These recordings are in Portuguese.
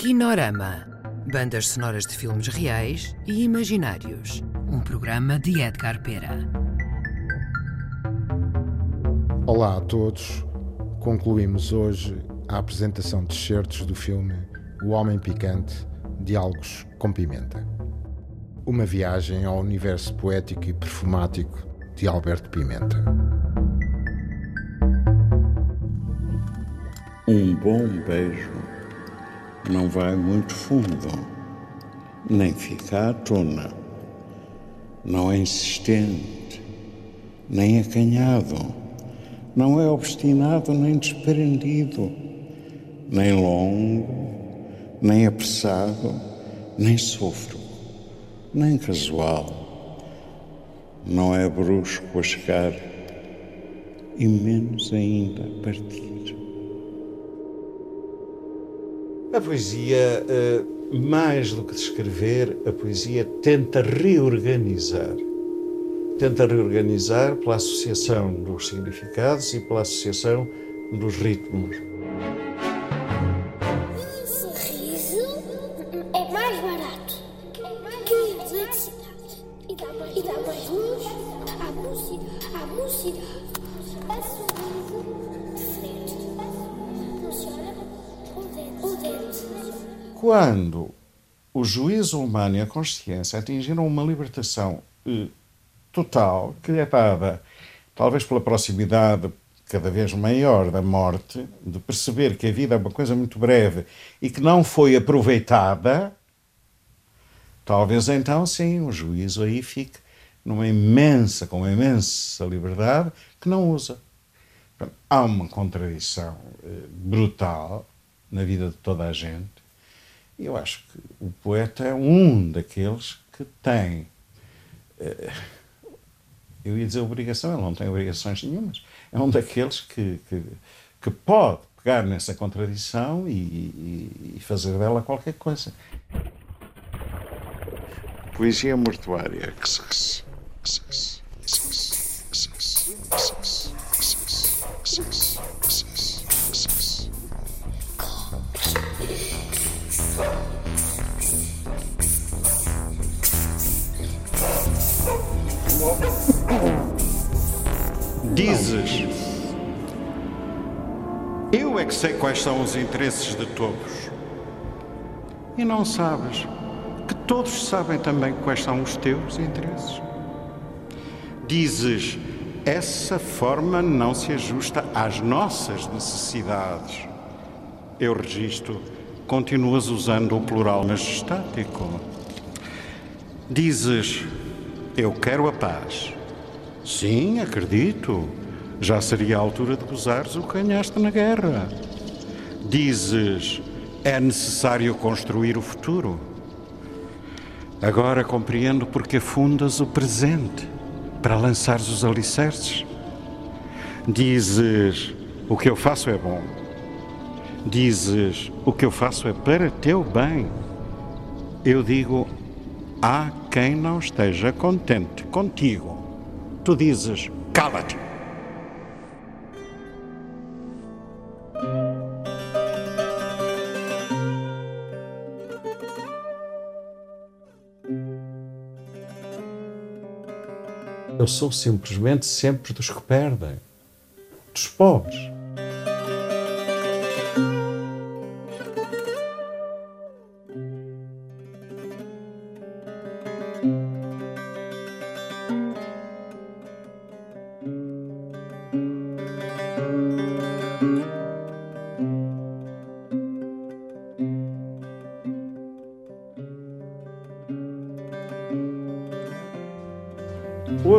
Kinorama. Bandas sonoras de filmes reais e imaginários. Um programa de Edgar Pera. Olá a todos. Concluímos hoje a apresentação de certos do filme O Homem Picante Diálogos com Pimenta. Uma viagem ao universo poético e perfumático de Alberto Pimenta. Um bom beijo não vai muito fundo, nem fica à tona. Não é insistente, nem acanhado. Não é obstinado nem desprendido, nem longo, nem apressado, nem sofro, nem casual. Não é brusco a chegar e menos ainda a partir. A poesia, eh, mais do que descrever, a poesia tenta reorganizar. Tenta reorganizar pela associação dos significados e pela associação dos ritmos. Um sorriso é mais barato que. E dá mais, luz à mocidade. À mocidade. Quando o juízo humano e a consciência atingiram uma libertação eh, total, que é dada talvez pela proximidade cada vez maior da morte, de perceber que a vida é uma coisa muito breve e que não foi aproveitada, talvez então sim o juízo aí fique numa imensa, com uma imensa liberdade que não usa. Há uma contradição eh, brutal na vida de toda a gente. Eu acho que o poeta é um daqueles que tem. eh, eu ia dizer obrigação, ele não tem obrigações nenhumas. É um daqueles que, que, que pode pegar nessa contradição e, e- e fazer dela qualquer coisa. Poesia mortuária. Dizes. Eu é que sei quais são os interesses de todos. E não sabes que todos sabem também quais são os teus interesses. Dizes, essa forma não se ajusta às nossas necessidades. Eu registro, continuas usando o plural majestático. Dizes, eu quero a paz. Sim, acredito. Já seria a altura de gozares o que ganhaste na guerra. Dizes, é necessário construir o futuro. Agora compreendo porque fundas o presente para lançares os alicerces. Dizes, o que eu faço é bom. Dizes, o que eu faço é para teu bem. Eu digo, há quem não esteja contente contigo. Tu dizes, cala-te. Eu sou simplesmente sempre dos que perdem, dos pobres.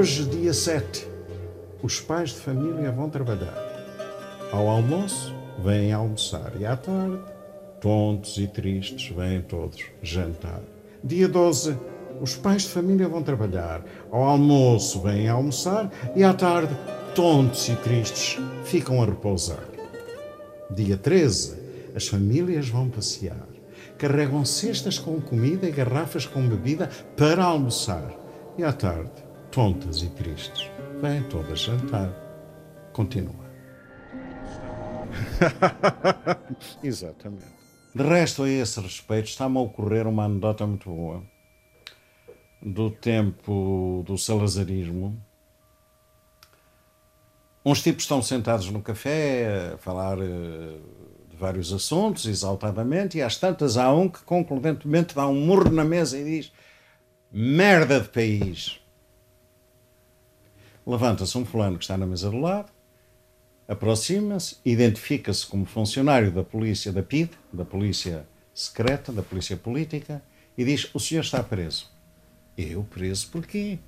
Hoje, dia 7, os pais de família vão trabalhar. Ao almoço, vêm almoçar. E à tarde, tontos e tristes, vêm todos jantar. Dia 12, os pais de família vão trabalhar. Ao almoço, vêm almoçar. E à tarde, tontos e tristes, ficam a repousar. Dia 13, as famílias vão passear. Carregam cestas com comida e garrafas com bebida para almoçar. E à tarde, tontas e tristes, vêm todas jantar. Continua. Exatamente. De resto, a esse respeito, está-me a ocorrer uma anedota muito boa do tempo do salazarismo. Uns tipos estão sentados no café a falar eh, de vários assuntos, exaltadamente, e às tantas há um que concludentemente dá um murro na mesa e diz: Merda de país! Levanta-se um fulano que está na mesa do lado, aproxima-se, identifica-se como funcionário da polícia da PID, da polícia secreta, da polícia política, e diz: O senhor está preso. Eu preso porquê?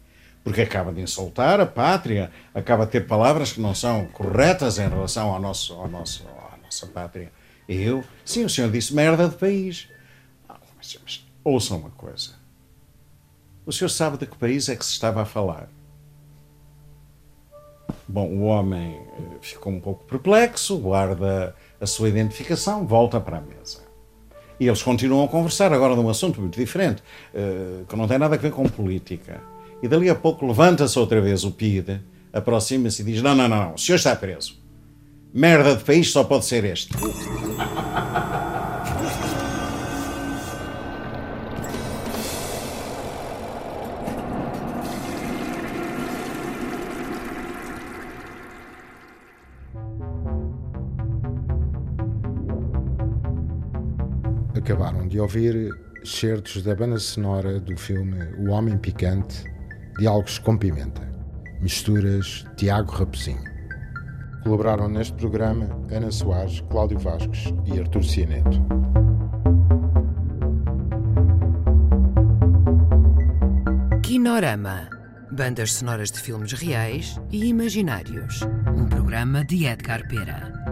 Porque acaba de insultar a pátria, acaba de ter palavras que não são corretas em relação ao nosso, ao nosso, à nossa pátria. Eu? Sim, o senhor disse merda de país. Ah, mas, mas ouça uma coisa. O senhor sabe de que país é que se estava a falar? Bom, o homem eh, ficou um pouco perplexo, guarda a sua identificação, volta para a mesa. E eles continuam a conversar agora de um assunto muito diferente, uh, que não tem nada a ver com política. E dali a pouco levanta-se outra vez o PID, aproxima-se e diz: Não, não, não, o senhor está preso. Merda de país só pode ser este. Acabaram de ouvir certos da banda sonora do filme O Homem Picante, Diálogos com Pimenta, misturas Tiago Raposinho. Colaboraram neste programa Ana Soares, Cláudio Vasques e Artur Cianeto. Kinorama. Bandas sonoras de filmes reais e imaginários. Um programa de Edgar Pera.